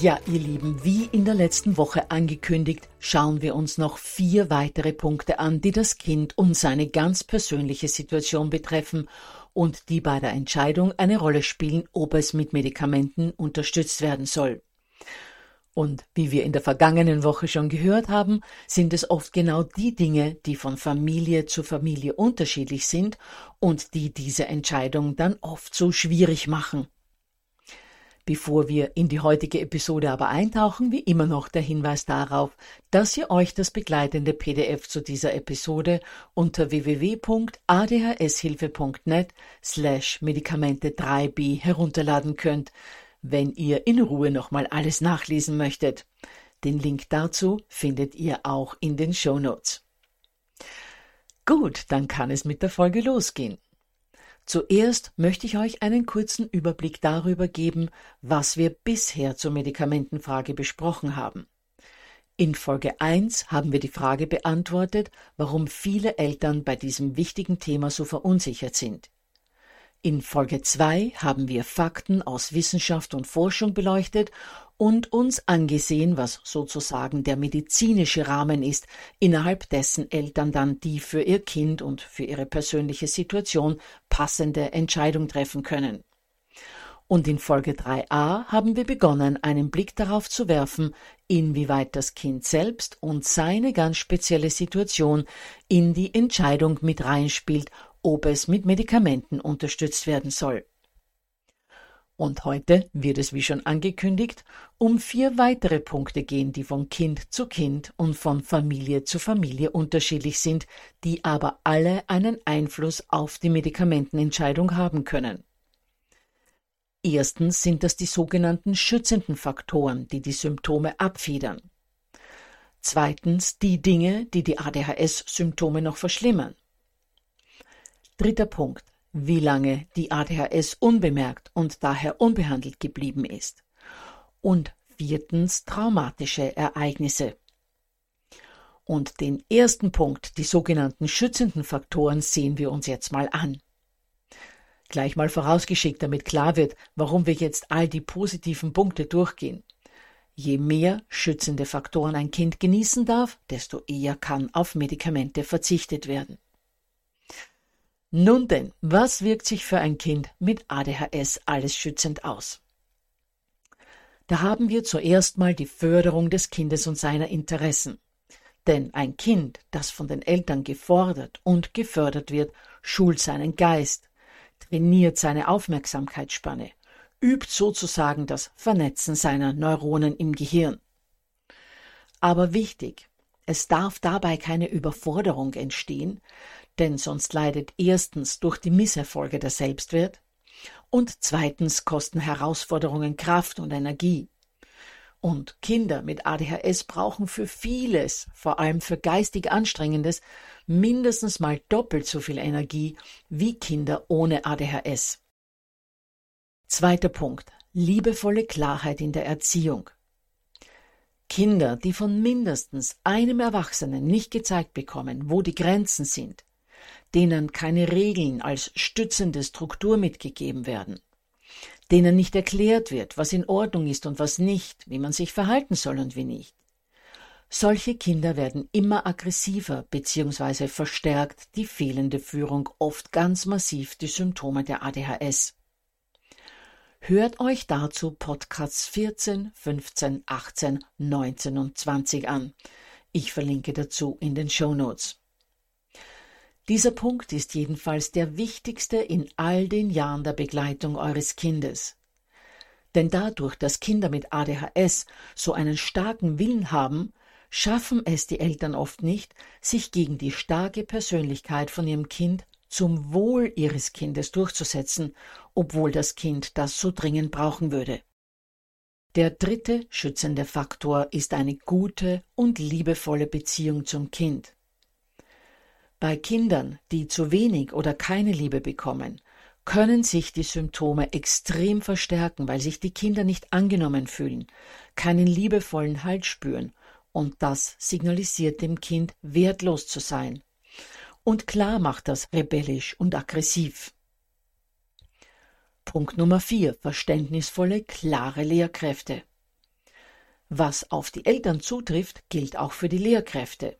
Ja, ihr Lieben, wie in der letzten Woche angekündigt, schauen wir uns noch vier weitere Punkte an, die das Kind und seine ganz persönliche Situation betreffen und die bei der Entscheidung eine Rolle spielen, ob es mit Medikamenten unterstützt werden soll. Und wie wir in der vergangenen Woche schon gehört haben, sind es oft genau die Dinge, die von Familie zu Familie unterschiedlich sind und die diese Entscheidung dann oft so schwierig machen. Bevor wir in die heutige Episode aber eintauchen, wie immer noch der Hinweis darauf, dass ihr euch das begleitende PDF zu dieser Episode unter www.adhshilfe.net slash Medikamente 3b herunterladen könnt, wenn ihr in Ruhe nochmal alles nachlesen möchtet. Den Link dazu findet ihr auch in den Show Notes. Gut, dann kann es mit der Folge losgehen. Zuerst möchte ich euch einen kurzen Überblick darüber geben, was wir bisher zur Medikamentenfrage besprochen haben. In Folge 1 haben wir die Frage beantwortet, warum viele Eltern bei diesem wichtigen Thema so verunsichert sind. In Folge 2 haben wir Fakten aus Wissenschaft und Forschung beleuchtet und uns angesehen, was sozusagen der medizinische Rahmen ist, innerhalb dessen Eltern dann die für ihr Kind und für ihre persönliche Situation passende Entscheidung treffen können. Und in Folge 3a haben wir begonnen, einen Blick darauf zu werfen, inwieweit das Kind selbst und seine ganz spezielle Situation in die Entscheidung mit reinspielt, ob es mit Medikamenten unterstützt werden soll. Und heute wird es, wie schon angekündigt, um vier weitere Punkte gehen, die von Kind zu Kind und von Familie zu Familie unterschiedlich sind, die aber alle einen Einfluss auf die Medikamentenentscheidung haben können. Erstens sind das die sogenannten schützenden Faktoren, die die Symptome abfedern. Zweitens die Dinge, die die ADHS-Symptome noch verschlimmern. Dritter Punkt wie lange die ADHS unbemerkt und daher unbehandelt geblieben ist. Und viertens traumatische Ereignisse. Und den ersten Punkt, die sogenannten schützenden Faktoren, sehen wir uns jetzt mal an. Gleich mal vorausgeschickt, damit klar wird, warum wir jetzt all die positiven Punkte durchgehen. Je mehr schützende Faktoren ein Kind genießen darf, desto eher kann auf Medikamente verzichtet werden. Nun denn, was wirkt sich für ein Kind mit ADHS alles schützend aus? Da haben wir zuerst mal die Förderung des Kindes und seiner Interessen. Denn ein Kind, das von den Eltern gefordert und gefördert wird, schult seinen Geist, trainiert seine Aufmerksamkeitsspanne, übt sozusagen das Vernetzen seiner Neuronen im Gehirn. Aber wichtig, Es darf dabei keine Überforderung entstehen, denn sonst leidet erstens durch die Misserfolge der Selbstwert und zweitens kosten Herausforderungen Kraft und Energie. Und Kinder mit ADHS brauchen für vieles, vor allem für geistig Anstrengendes, mindestens mal doppelt so viel Energie wie Kinder ohne ADHS. Zweiter Punkt. Liebevolle Klarheit in der Erziehung. Kinder, die von mindestens einem Erwachsenen nicht gezeigt bekommen, wo die Grenzen sind, denen keine Regeln als stützende Struktur mitgegeben werden, denen nicht erklärt wird, was in Ordnung ist und was nicht, wie man sich verhalten soll und wie nicht. Solche Kinder werden immer aggressiver bzw. verstärkt die fehlende Führung oft ganz massiv die Symptome der ADHS. Hört euch dazu Podcasts 14, 15, 18, 19 und 20 an. Ich verlinke dazu in den Show Notes. Dieser Punkt ist jedenfalls der wichtigste in all den Jahren der Begleitung eures Kindes. Denn dadurch, dass Kinder mit ADHS so einen starken Willen haben, schaffen es die Eltern oft nicht, sich gegen die starke Persönlichkeit von ihrem Kind zum Wohl ihres Kindes durchzusetzen, obwohl das Kind das so dringend brauchen würde. Der dritte schützende Faktor ist eine gute und liebevolle Beziehung zum Kind. Bei Kindern, die zu wenig oder keine Liebe bekommen, können sich die Symptome extrem verstärken, weil sich die Kinder nicht angenommen fühlen, keinen liebevollen Halt spüren, und das signalisiert dem Kind, wertlos zu sein. Und klar macht das rebellisch und aggressiv. Punkt Nummer vier: Verständnisvolle, klare Lehrkräfte. Was auf die Eltern zutrifft, gilt auch für die Lehrkräfte.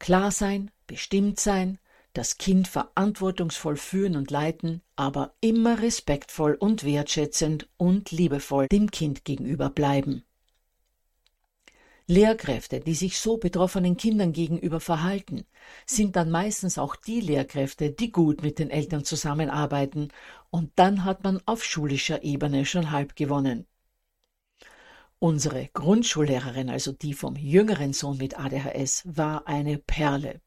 Klar sein, bestimmt sein, das Kind verantwortungsvoll führen und leiten, aber immer respektvoll und wertschätzend und liebevoll dem Kind gegenüber bleiben. Lehrkräfte, die sich so betroffenen Kindern gegenüber verhalten, sind dann meistens auch die Lehrkräfte, die gut mit den Eltern zusammenarbeiten, und dann hat man auf schulischer Ebene schon halb gewonnen. Unsere Grundschullehrerin, also die vom jüngeren Sohn mit ADHS, war eine Perle.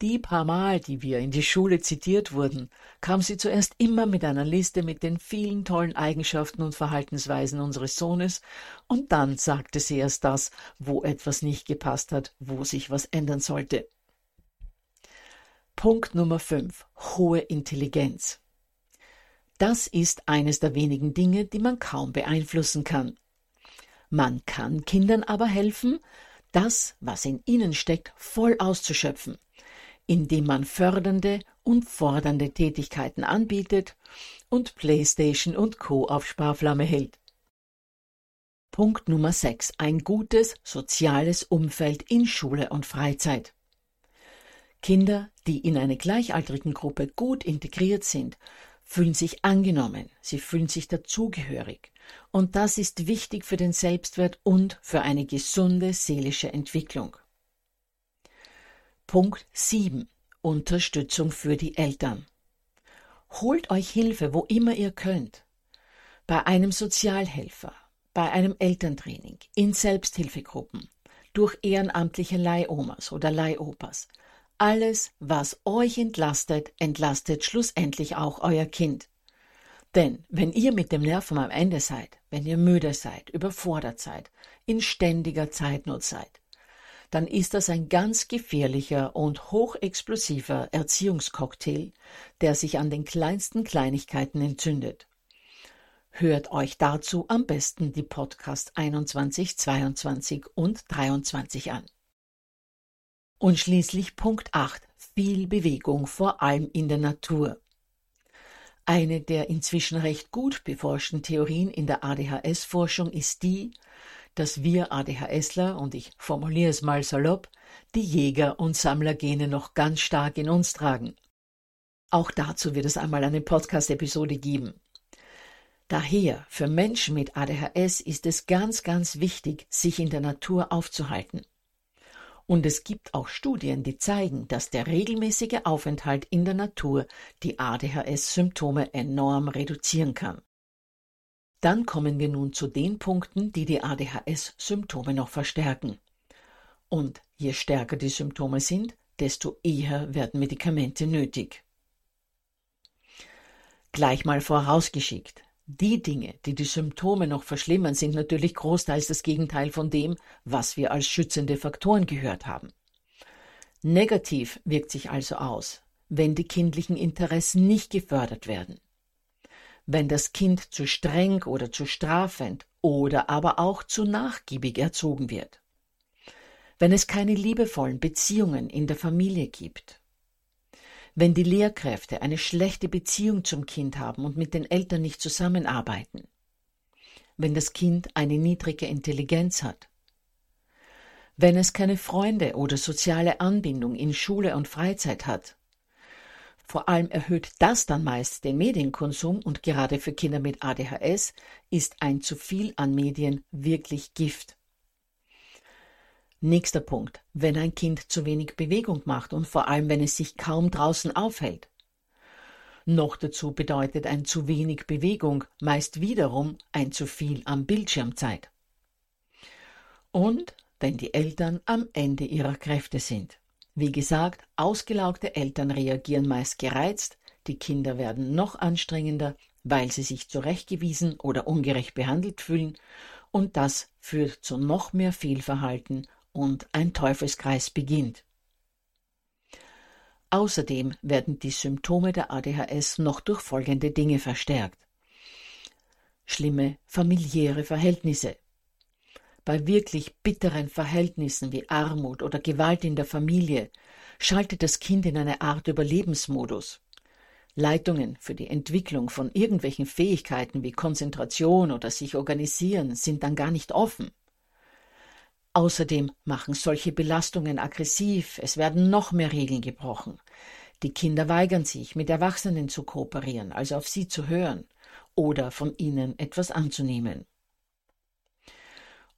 Die paar Mal, die wir in die Schule zitiert wurden, kam sie zuerst immer mit einer Liste mit den vielen tollen Eigenschaften und Verhaltensweisen unseres Sohnes, und dann sagte sie erst das, wo etwas nicht gepasst hat, wo sich was ändern sollte. Punkt Nummer 5. Hohe Intelligenz. Das ist eines der wenigen Dinge, die man kaum beeinflussen kann. Man kann Kindern aber helfen, das, was in ihnen steckt, voll auszuschöpfen indem man fördernde und fordernde Tätigkeiten anbietet und PlayStation und Co. auf Sparflamme hält. Punkt Nummer 6. Ein gutes soziales Umfeld in Schule und Freizeit. Kinder, die in eine gleichaltrigen Gruppe gut integriert sind, fühlen sich angenommen, sie fühlen sich dazugehörig. Und das ist wichtig für den Selbstwert und für eine gesunde seelische Entwicklung. Punkt 7. Unterstützung für die Eltern. Holt euch Hilfe, wo immer ihr könnt. Bei einem Sozialhelfer, bei einem Elterntraining, in Selbsthilfegruppen, durch ehrenamtliche Leihomas oder Leihopas. Alles, was euch entlastet, entlastet schlussendlich auch euer Kind. Denn wenn ihr mit dem Nerven am Ende seid, wenn ihr müde seid, überfordert seid, in ständiger Zeitnot seid, dann ist das ein ganz gefährlicher und hochexplosiver Erziehungscocktail, der sich an den kleinsten Kleinigkeiten entzündet. Hört euch dazu am besten die Podcast 21, 22 und 23 an. Und schließlich Punkt 8. Viel Bewegung, vor allem in der Natur. Eine der inzwischen recht gut beforschten Theorien in der ADHS-Forschung ist die, dass wir ADHSler, und ich formuliere es mal salopp, die Jäger- und Sammlergene noch ganz stark in uns tragen. Auch dazu wird es einmal eine Podcast-Episode geben. Daher, für Menschen mit ADHS ist es ganz, ganz wichtig, sich in der Natur aufzuhalten. Und es gibt auch Studien, die zeigen, dass der regelmäßige Aufenthalt in der Natur die ADHS-Symptome enorm reduzieren kann. Dann kommen wir nun zu den Punkten, die die ADHS-Symptome noch verstärken. Und je stärker die Symptome sind, desto eher werden Medikamente nötig. Gleich mal vorausgeschickt. Die Dinge, die die Symptome noch verschlimmern, sind natürlich großteils das Gegenteil von dem, was wir als schützende Faktoren gehört haben. Negativ wirkt sich also aus, wenn die kindlichen Interessen nicht gefördert werden. Wenn das Kind zu streng oder zu strafend oder aber auch zu nachgiebig erzogen wird. Wenn es keine liebevollen Beziehungen in der Familie gibt. Wenn die Lehrkräfte eine schlechte Beziehung zum Kind haben und mit den Eltern nicht zusammenarbeiten. Wenn das Kind eine niedrige Intelligenz hat. Wenn es keine Freunde oder soziale Anbindung in Schule und Freizeit hat vor allem erhöht das dann meist den Medienkonsum und gerade für Kinder mit ADHS ist ein zu viel an Medien wirklich Gift. Nächster Punkt, wenn ein Kind zu wenig Bewegung macht und vor allem wenn es sich kaum draußen aufhält. Noch dazu bedeutet ein zu wenig Bewegung meist wiederum ein zu viel an Bildschirmzeit. Und wenn die Eltern am Ende ihrer Kräfte sind. Wie gesagt, ausgelaugte Eltern reagieren meist gereizt, die Kinder werden noch anstrengender, weil sie sich zurechtgewiesen oder ungerecht behandelt fühlen, und das führt zu noch mehr Fehlverhalten und ein Teufelskreis beginnt. Außerdem werden die Symptome der ADHS noch durch folgende Dinge verstärkt. Schlimme familiäre Verhältnisse, bei wirklich bitteren Verhältnissen wie Armut oder Gewalt in der Familie schaltet das Kind in eine Art Überlebensmodus. Leitungen für die Entwicklung von irgendwelchen Fähigkeiten wie Konzentration oder sich organisieren sind dann gar nicht offen. Außerdem machen solche Belastungen aggressiv, es werden noch mehr Regeln gebrochen. Die Kinder weigern sich, mit Erwachsenen zu kooperieren, also auf sie zu hören oder von ihnen etwas anzunehmen.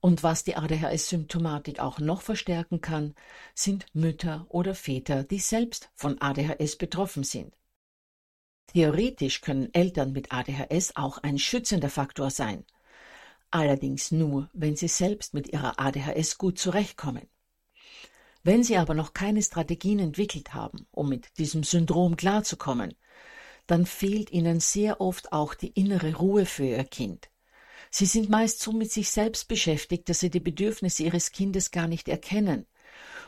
Und was die ADHS-Symptomatik auch noch verstärken kann, sind Mütter oder Väter, die selbst von ADHS betroffen sind. Theoretisch können Eltern mit ADHS auch ein schützender Faktor sein, allerdings nur, wenn sie selbst mit ihrer ADHS gut zurechtkommen. Wenn sie aber noch keine Strategien entwickelt haben, um mit diesem Syndrom klarzukommen, dann fehlt ihnen sehr oft auch die innere Ruhe für ihr Kind. Sie sind meist so mit sich selbst beschäftigt, dass sie die Bedürfnisse ihres Kindes gar nicht erkennen.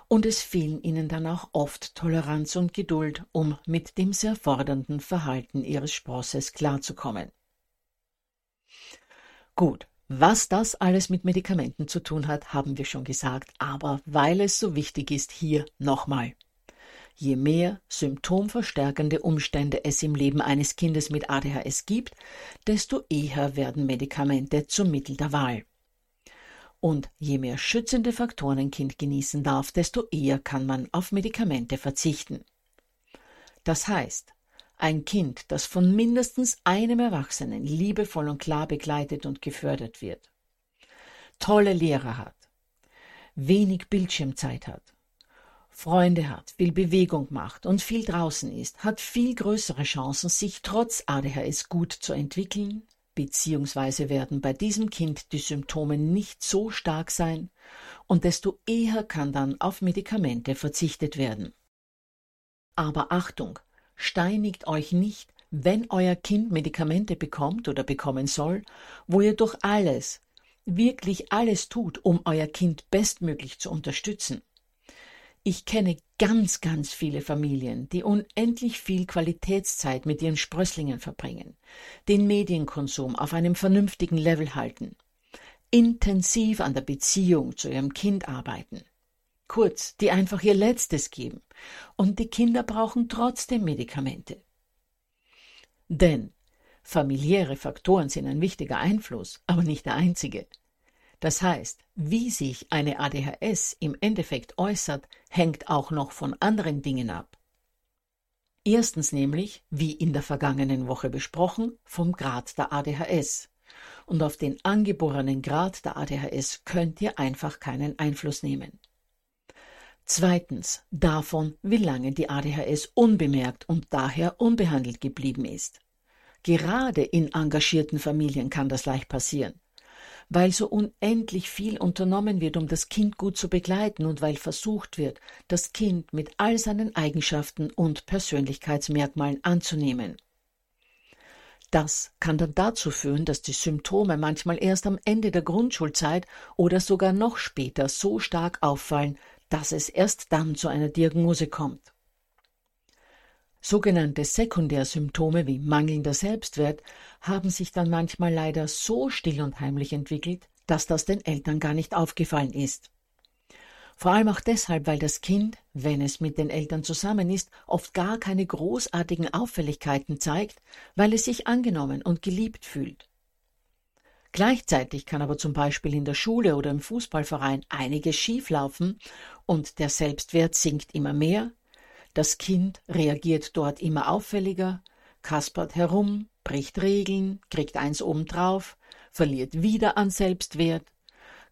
Und es fehlen ihnen dann auch oft Toleranz und Geduld, um mit dem sehr fordernden Verhalten ihres Sprosses klarzukommen. Gut, was das alles mit Medikamenten zu tun hat, haben wir schon gesagt, aber weil es so wichtig ist, hier nochmal. Je mehr symptomverstärkende Umstände es im Leben eines Kindes mit ADHS gibt, desto eher werden Medikamente zum Mittel der Wahl. Und je mehr schützende Faktoren ein Kind genießen darf, desto eher kann man auf Medikamente verzichten. Das heißt, ein Kind, das von mindestens einem Erwachsenen liebevoll und klar begleitet und gefördert wird, tolle Lehrer hat, wenig Bildschirmzeit hat, Freunde hat, viel Bewegung macht und viel draußen ist, hat viel größere Chancen, sich trotz ADHS gut zu entwickeln, beziehungsweise werden bei diesem Kind die Symptome nicht so stark sein und desto eher kann dann auf Medikamente verzichtet werden. Aber Achtung, steinigt euch nicht, wenn euer Kind Medikamente bekommt oder bekommen soll, wo ihr durch alles, wirklich alles tut, um euer Kind bestmöglich zu unterstützen. Ich kenne ganz, ganz viele Familien, die unendlich viel Qualitätszeit mit ihren Sprösslingen verbringen, den Medienkonsum auf einem vernünftigen Level halten, intensiv an der Beziehung zu ihrem Kind arbeiten. Kurz, die einfach ihr Letztes geben. Und die Kinder brauchen trotzdem Medikamente. Denn familiäre Faktoren sind ein wichtiger Einfluss, aber nicht der einzige. Das heißt, wie sich eine ADHS im Endeffekt äußert, hängt auch noch von anderen Dingen ab. Erstens nämlich, wie in der vergangenen Woche besprochen, vom Grad der ADHS. Und auf den angeborenen Grad der ADHS könnt ihr einfach keinen Einfluss nehmen. Zweitens davon, wie lange die ADHS unbemerkt und daher unbehandelt geblieben ist. Gerade in engagierten Familien kann das leicht passieren. weil so unendlich viel unternommen wird, um das Kind gut zu begleiten und weil versucht wird, das Kind mit all seinen Eigenschaften und Persönlichkeitsmerkmalen anzunehmen. Das kann dann dazu führen, dass die Symptome manchmal erst am Ende der Grundschulzeit oder sogar noch später so stark auffallen, dass es erst dann zu einer Diagnose kommt. Sogenannte Sekundärsymptome wie mangelnder Selbstwert haben sich dann manchmal leider so still und heimlich entwickelt, dass das den Eltern gar nicht aufgefallen ist. Vor allem auch deshalb, weil das Kind, wenn es mit den Eltern zusammen ist, oft gar keine großartigen Auffälligkeiten zeigt, weil es sich angenommen und geliebt fühlt. Gleichzeitig kann aber zum Beispiel in der Schule oder im Fußballverein einiges schieflaufen und der Selbstwert sinkt immer mehr, das Kind reagiert dort immer auffälliger, kaspert herum, bricht Regeln, kriegt eins obendrauf, verliert wieder an Selbstwert,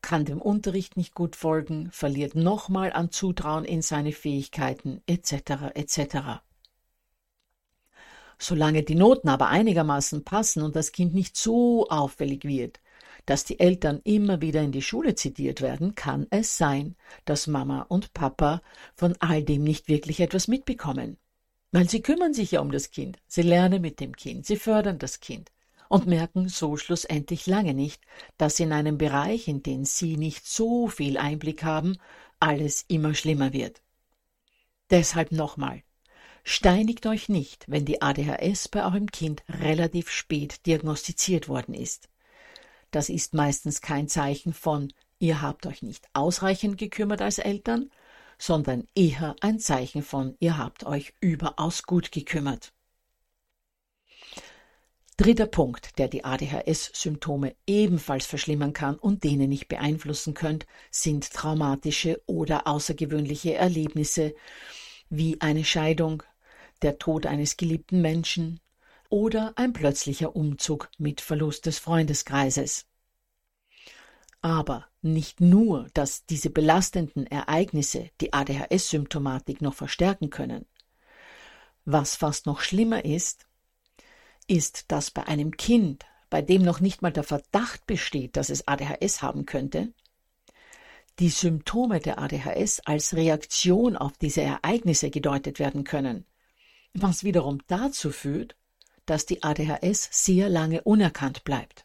kann dem Unterricht nicht gut folgen, verliert nochmal an Zutrauen in seine Fähigkeiten, etc. etc. Solange die Noten aber einigermaßen passen und das Kind nicht so auffällig wird, dass die Eltern immer wieder in die Schule zitiert werden, kann es sein, dass Mama und Papa von all dem nicht wirklich etwas mitbekommen. Weil sie kümmern sich ja um das Kind, sie lernen mit dem Kind, sie fördern das Kind und merken so schlussendlich lange nicht, dass in einem Bereich, in den sie nicht so viel Einblick haben, alles immer schlimmer wird. Deshalb nochmal. Steinigt euch nicht, wenn die ADHS bei eurem Kind relativ spät diagnostiziert worden ist. Das ist meistens kein Zeichen von, ihr habt euch nicht ausreichend gekümmert als Eltern, sondern eher ein Zeichen von, ihr habt euch überaus gut gekümmert. Dritter Punkt, der die ADHS-Symptome ebenfalls verschlimmern kann und den ihr nicht beeinflussen könnt, sind traumatische oder außergewöhnliche Erlebnisse wie eine Scheidung, der Tod eines geliebten Menschen, oder ein plötzlicher Umzug mit Verlust des Freundeskreises. Aber nicht nur, dass diese belastenden Ereignisse die ADHS-Symptomatik noch verstärken können. Was fast noch schlimmer ist, ist, dass bei einem Kind, bei dem noch nicht mal der Verdacht besteht, dass es ADHS haben könnte, die Symptome der ADHS als Reaktion auf diese Ereignisse gedeutet werden können, was wiederum dazu führt, dass die ADHS sehr lange unerkannt bleibt.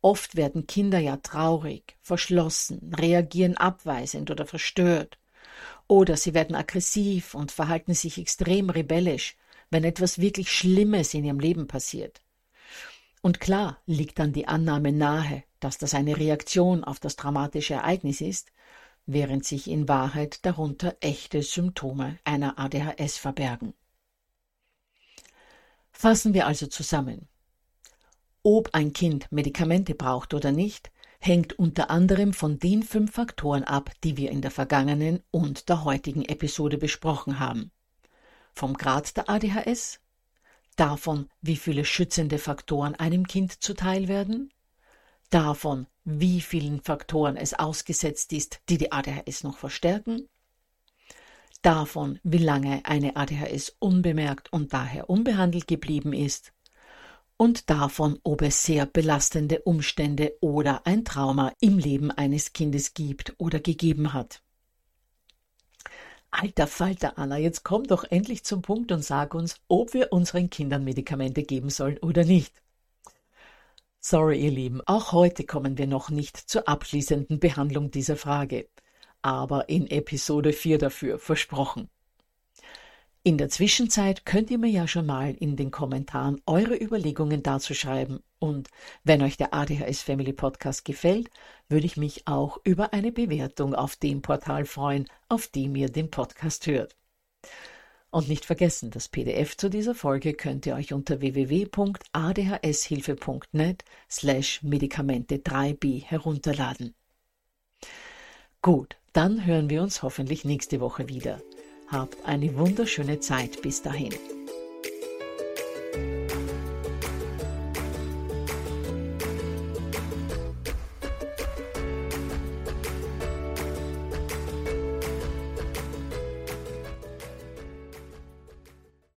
Oft werden Kinder ja traurig, verschlossen, reagieren abweisend oder verstört. Oder sie werden aggressiv und verhalten sich extrem rebellisch, wenn etwas wirklich Schlimmes in ihrem Leben passiert. Und klar liegt dann die Annahme nahe, dass das eine Reaktion auf das dramatische Ereignis ist, während sich in Wahrheit darunter echte Symptome einer ADHS verbergen. Fassen wir also zusammen. Ob ein Kind Medikamente braucht oder nicht, hängt unter anderem von den fünf Faktoren ab, die wir in der vergangenen und der heutigen Episode besprochen haben. Vom Grad der ADHS, davon, wie viele schützende Faktoren einem Kind zuteil werden, davon, wie vielen Faktoren es ausgesetzt ist, die die ADHS noch verstärken, davon, wie lange eine ADHS unbemerkt und daher unbehandelt geblieben ist, und davon, ob es sehr belastende Umstände oder ein Trauma im Leben eines Kindes gibt oder gegeben hat. Alter Falter, Anna, jetzt komm doch endlich zum Punkt und sag uns, ob wir unseren Kindern Medikamente geben sollen oder nicht. Sorry, ihr Lieben, auch heute kommen wir noch nicht zur abschließenden Behandlung dieser Frage aber in Episode 4 dafür versprochen. In der Zwischenzeit könnt ihr mir ja schon mal in den Kommentaren eure Überlegungen dazu schreiben und wenn euch der ADHS Family Podcast gefällt, würde ich mich auch über eine Bewertung auf dem Portal freuen, auf dem ihr den Podcast hört. Und nicht vergessen, das PDF zu dieser Folge könnt ihr euch unter www.adhshilfe.net slash Medikamente 3b herunterladen. Gut, dann hören wir uns hoffentlich nächste Woche wieder. Habt eine wunderschöne Zeit bis dahin.